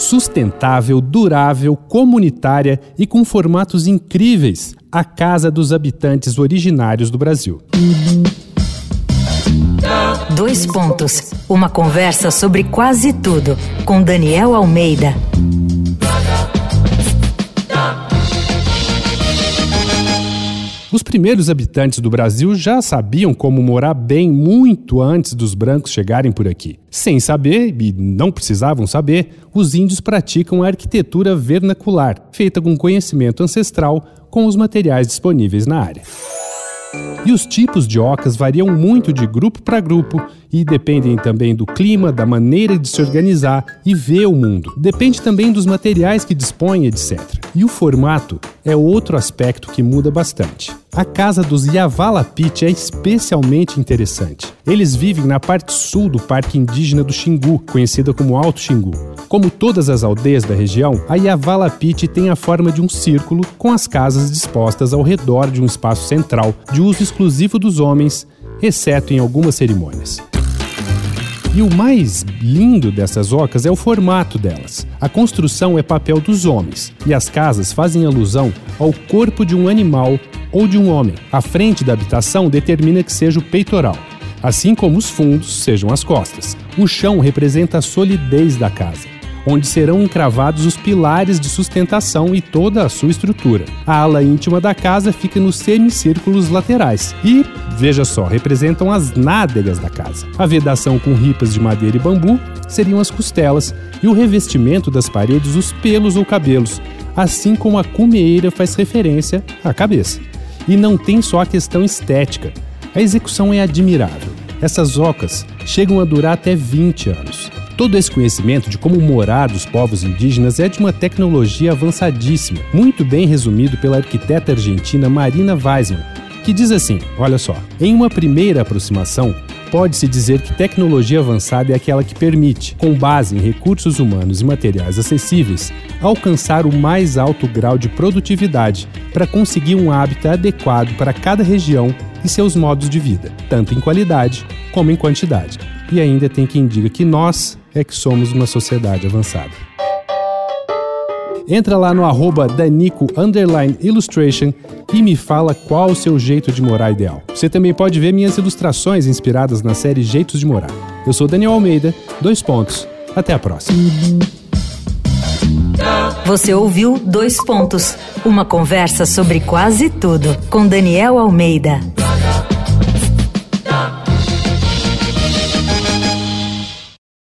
Sustentável, durável, comunitária e com formatos incríveis. A casa dos habitantes originários do Brasil. Dois pontos. Uma conversa sobre quase tudo com Daniel Almeida. Os primeiros habitantes do Brasil já sabiam como morar bem muito antes dos brancos chegarem por aqui. Sem saber, e não precisavam saber, os índios praticam a arquitetura vernacular, feita com conhecimento ancestral com os materiais disponíveis na área. E os tipos de ocas variam muito de grupo para grupo e dependem também do clima, da maneira de se organizar e ver o mundo. Depende também dos materiais que dispõe, etc. E o formato é outro aspecto que muda bastante. A casa dos Yavalapit é especialmente interessante. Eles vivem na parte sul do Parque Indígena do Xingu, conhecida como Alto Xingu. Como todas as aldeias da região, a Yavalapit tem a forma de um círculo com as casas dispostas ao redor de um espaço central, de uso exclusivo dos homens, exceto em algumas cerimônias. E o mais lindo dessas ocas é o formato delas. A construção é papel dos homens e as casas fazem alusão ao corpo de um animal ou de um homem. A frente da habitação determina que seja o peitoral, assim como os fundos sejam as costas. O chão representa a solidez da casa onde serão encravados os pilares de sustentação e toda a sua estrutura. A ala íntima da casa fica nos semicírculos laterais e, veja só, representam as nádegas da casa. A vedação com ripas de madeira e bambu seriam as costelas e o revestimento das paredes os pelos ou cabelos, assim como a cumeira faz referência à cabeça. E não tem só a questão estética. A execução é admirável. Essas ocas chegam a durar até 20 anos. Todo esse conhecimento de como morar dos povos indígenas é de uma tecnologia avançadíssima, muito bem resumido pela arquiteta argentina Marina Weisman, que diz assim: olha só, em uma primeira aproximação, pode-se dizer que tecnologia avançada é aquela que permite, com base em recursos humanos e materiais acessíveis, alcançar o mais alto grau de produtividade para conseguir um hábitat adequado para cada região e seus modos de vida, tanto em qualidade como em quantidade. E ainda tem quem diga que nós, é que somos uma sociedade avançada. Entra lá no arroba Danico Illustration e me fala qual o seu jeito de morar ideal. Você também pode ver minhas ilustrações inspiradas na série Jeitos de Morar. Eu sou Daniel Almeida, dois pontos. Até a próxima. Você ouviu Dois Pontos, uma conversa sobre quase tudo com Daniel Almeida.